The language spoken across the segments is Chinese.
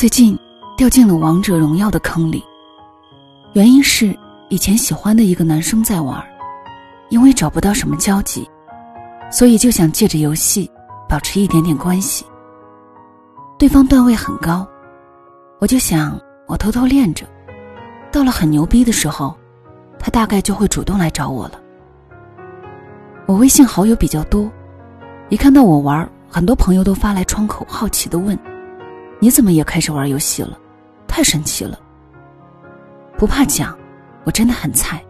最近掉进了王者荣耀的坑里，原因是以前喜欢的一个男生在玩，因为找不到什么交集，所以就想借着游戏保持一点点关系。对方段位很高，我就想我偷偷练着，到了很牛逼的时候，他大概就会主动来找我了。我微信好友比较多，一看到我玩，很多朋友都发来窗口，好奇的问。你怎么也开始玩游戏了？太神奇了！不怕讲，我真的很菜。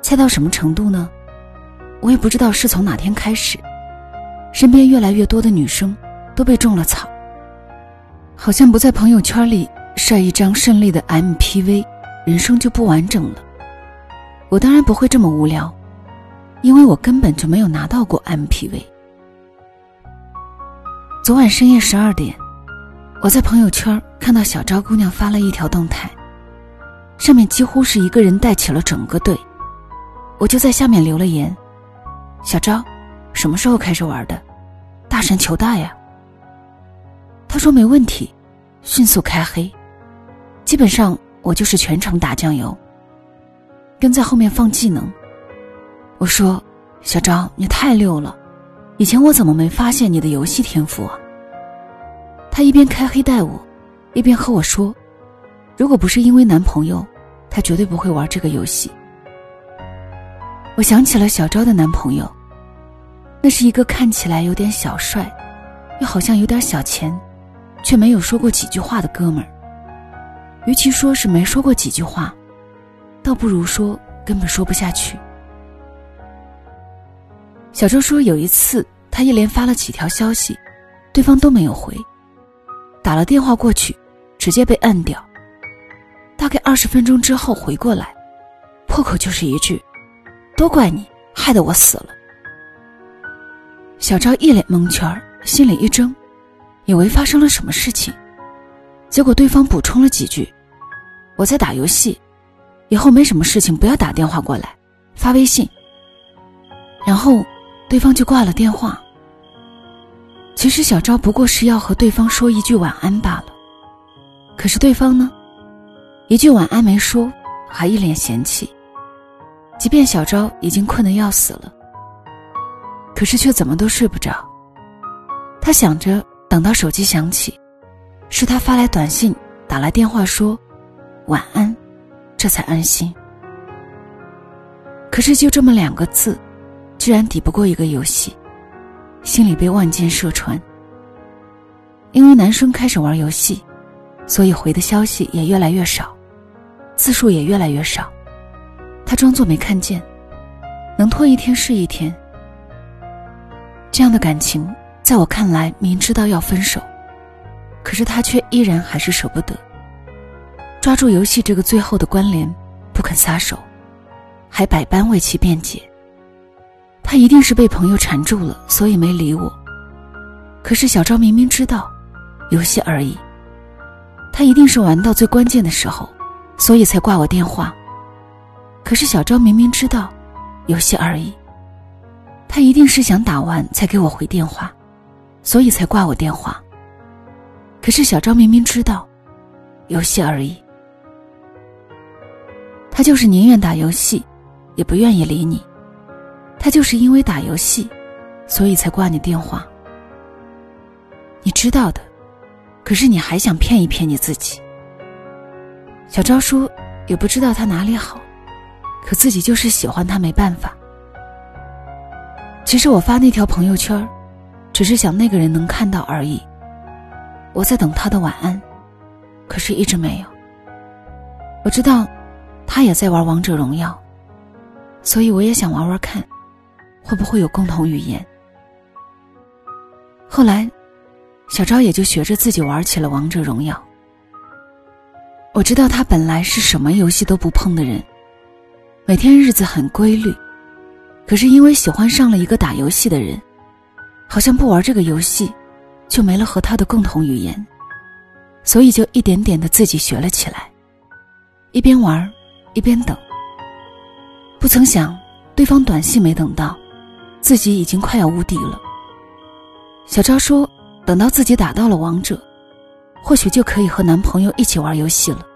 菜到什么程度呢？我也不知道是从哪天开始，身边越来越多的女生都被种了草。好像不在朋友圈里晒一张胜利的 MPV，人生就不完整了。我当然不会这么无聊，因为我根本就没有拿到过 MPV。昨晚深夜十二点。我在朋友圈看到小昭姑娘发了一条动态，上面几乎是一个人带起了整个队，我就在下面留了言：“小昭，什么时候开始玩的？大神求大呀！”他说没问题，迅速开黑。基本上我就是全程打酱油，跟在后面放技能。我说：“小昭，你太溜了，以前我怎么没发现你的游戏天赋啊？”他一边开黑带我，一边和我说：“如果不是因为男朋友，他绝对不会玩这个游戏。”我想起了小昭的男朋友，那是一个看起来有点小帅，又好像有点小钱，却没有说过几句话的哥们儿。与其说是没说过几句话，倒不如说根本说不下去。小周说，有一次他一连发了几条消息，对方都没有回。打了电话过去，直接被摁掉。大概二十分钟之后回过来，破口就是一句：“都怪你，害得我死了。”小赵一脸蒙圈心里一怔，以为发生了什么事情。结果对方补充了几句：“我在打游戏，以后没什么事情不要打电话过来，发微信。”然后，对方就挂了电话。其实小昭不过是要和对方说一句晚安罢了，可是对方呢，一句晚安没说，还一脸嫌弃。即便小昭已经困得要死了，可是却怎么都睡不着。他想着等到手机响起，是他发来短信、打来电话说晚安，这才安心。可是就这么两个字，居然抵不过一个游戏。心里被万箭射穿。因为男生开始玩游戏，所以回的消息也越来越少，字数也越来越少。他装作没看见，能拖一天是一天。这样的感情，在我看来，明知道要分手，可是他却依然还是舍不得，抓住游戏这个最后的关联，不肯撒手，还百般为其辩解。他一定是被朋友缠住了，所以没理我。可是小昭明明知道，游戏而已。他一定是玩到最关键的时候，所以才挂我电话。可是小昭明明知道，游戏而已。他一定是想打完才给我回电话，所以才挂我电话。可是小昭明明知道，游戏而已。他就是宁愿打游戏，也不愿意理你。他就是因为打游戏，所以才挂你电话。你知道的，可是你还想骗一骗你自己。小昭说，也不知道他哪里好，可自己就是喜欢他，没办法。其实我发那条朋友圈，只是想那个人能看到而已。我在等他的晚安，可是一直没有。我知道，他也在玩王者荣耀，所以我也想玩玩看。会不会有共同语言？后来，小昭也就学着自己玩起了王者荣耀。我知道他本来是什么游戏都不碰的人，每天日子很规律，可是因为喜欢上了一个打游戏的人，好像不玩这个游戏，就没了和他的共同语言，所以就一点点的自己学了起来，一边玩，一边等。不曾想，对方短信没等到。自己已经快要无敌了。小昭说：“等到自己打到了王者，或许就可以和男朋友一起玩游戏了。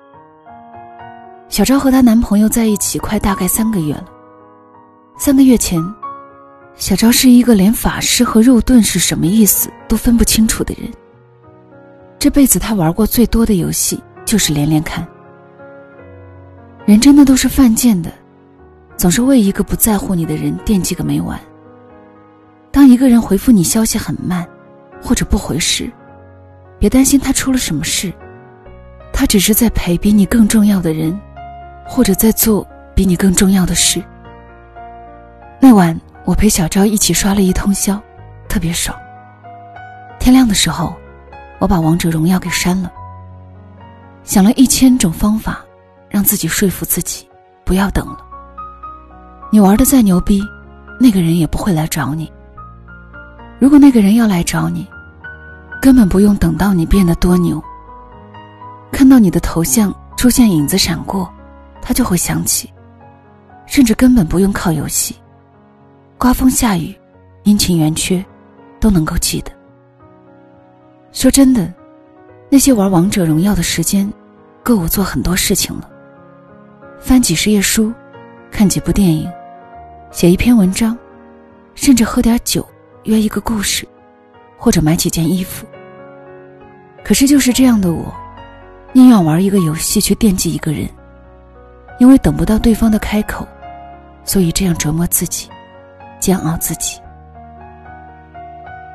小昭和她男朋友在一起快大概三个月了。三个月前，小昭是一个连法师和肉盾是什么意思都分不清楚的人。这辈子他玩过最多的游戏就是连连看。人真的都是犯贱的，总是为一个不在乎你的人惦记个没完。当一个人回复你消息很慢，或者不回时，别担心他出了什么事，他只是在陪比你更重要的人，或者在做比你更重要的事。那晚我陪小昭一起刷了一通宵，特别爽。天亮的时候，我把王者荣耀给删了，想了一千种方法，让自己说服自己不要等了。你玩的再牛逼，那个人也不会来找你。如果那个人要来找你，根本不用等到你变得多牛。看到你的头像出现影子闪过，他就会想起。甚至根本不用靠游戏，刮风下雨，阴晴圆缺，都能够记得。说真的，那些玩王者荣耀的时间，够我做很多事情了。翻几十页书，看几部电影，写一篇文章，甚至喝点酒。约一个故事，或者买几件衣服。可是就是这样的我，宁愿玩一个游戏去惦记一个人，因为等不到对方的开口，所以这样折磨自己，煎熬自己。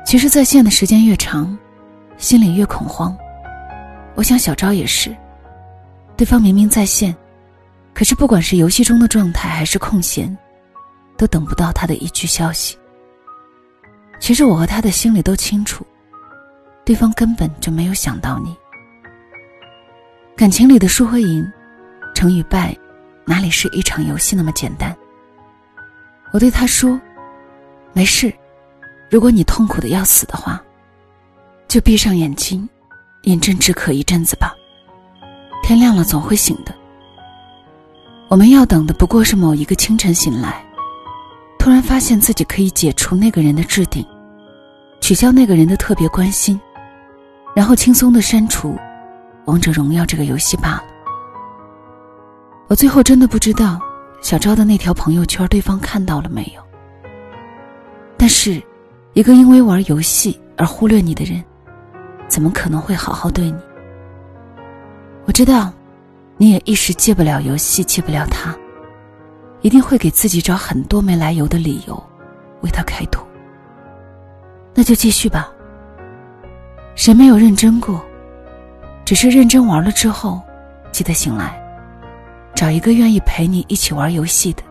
其实在线的时间越长，心里越恐慌。我想小昭也是，对方明明在线，可是不管是游戏中的状态还是空闲，都等不到他的一句消息。其实我和他的心里都清楚，对方根本就没有想到你。感情里的输和赢，成与败，哪里是一场游戏那么简单？我对他说：“没事，如果你痛苦的要死的话，就闭上眼睛，饮鸩止渴一阵子吧。天亮了总会醒的。我们要等的不过是某一个清晨醒来。”突然发现自己可以解除那个人的置顶，取消那个人的特别关心，然后轻松的删除《王者荣耀》这个游戏罢了。我最后真的不知道小昭的那条朋友圈对方看到了没有。但是，一个因为玩游戏而忽略你的人，怎么可能会好好对你？我知道，你也一时戒不了游戏，戒不了他。一定会给自己找很多没来由的理由，为他开脱。那就继续吧。谁没有认真过？只是认真玩了之后，记得醒来，找一个愿意陪你一起玩游戏的，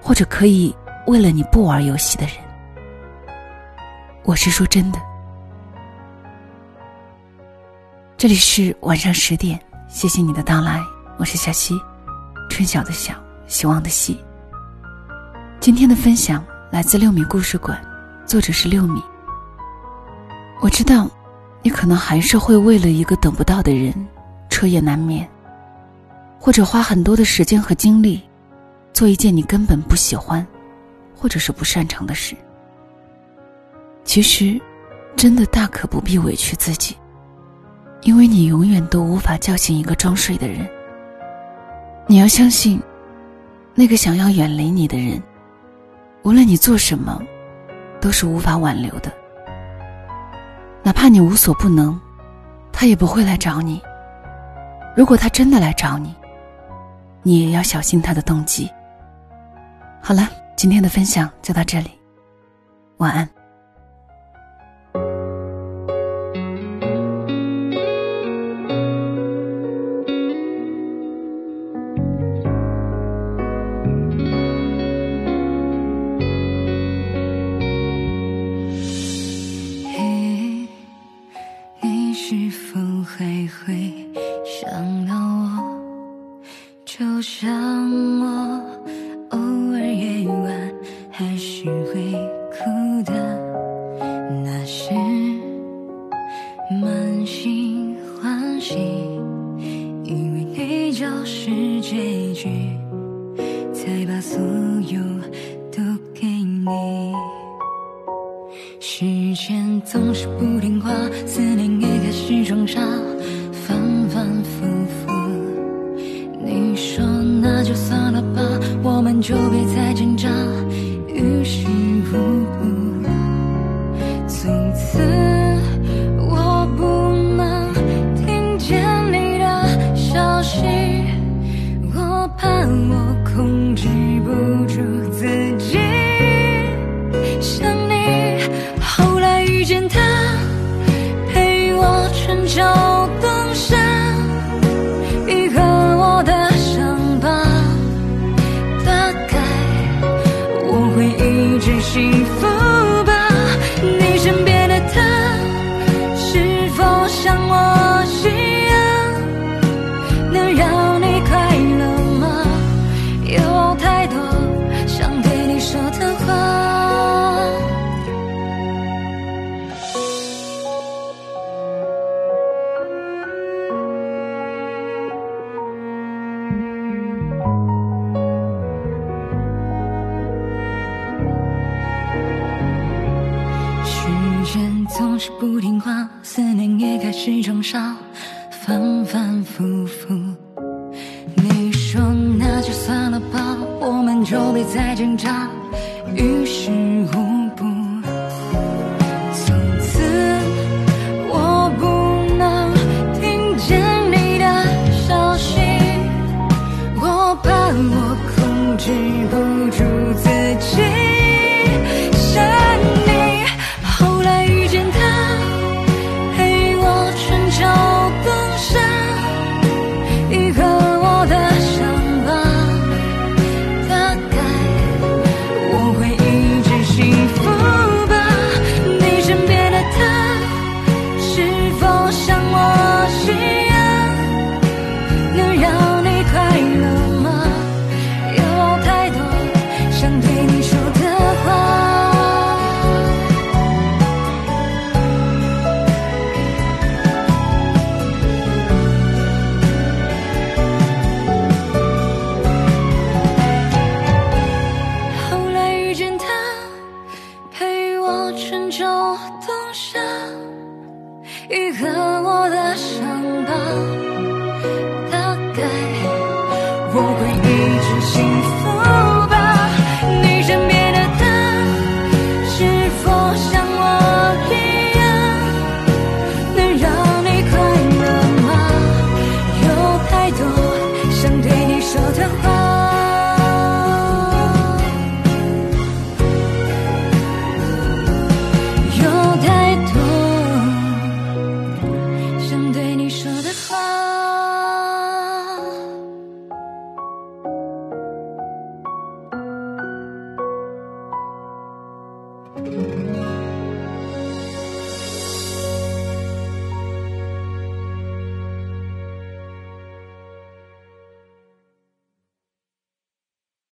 或者可以为了你不玩游戏的人。我是说真的。这里是晚上十点，谢谢你的到来，我是小溪，春晓的晓。希望的希。今天的分享来自六米故事馆，作者是六米。我知道，你可能还是会为了一个等不到的人，彻夜难眠，或者花很多的时间和精力，做一件你根本不喜欢，或者是不擅长的事。其实，真的大可不必委屈自己，因为你永远都无法叫醒一个装睡的人。你要相信。那个想要远离你的人，无论你做什么，都是无法挽留的。哪怕你无所不能，他也不会来找你。如果他真的来找你，你也要小心他的动机。好了，今天的分享就到这里，晚安。当我偶尔夜晚还是会哭的那是满心欢喜以为你就是结局才把所有都给你。时间总是不听话思念也开始装傻就别再挣扎于事无补。从此我不能听见你的消息我怕我控制不住自己。想你后来遇见他陪我春秋冬反反复复，你说那就算了吧，我们就别再挣扎，于是乎。我会一直幸福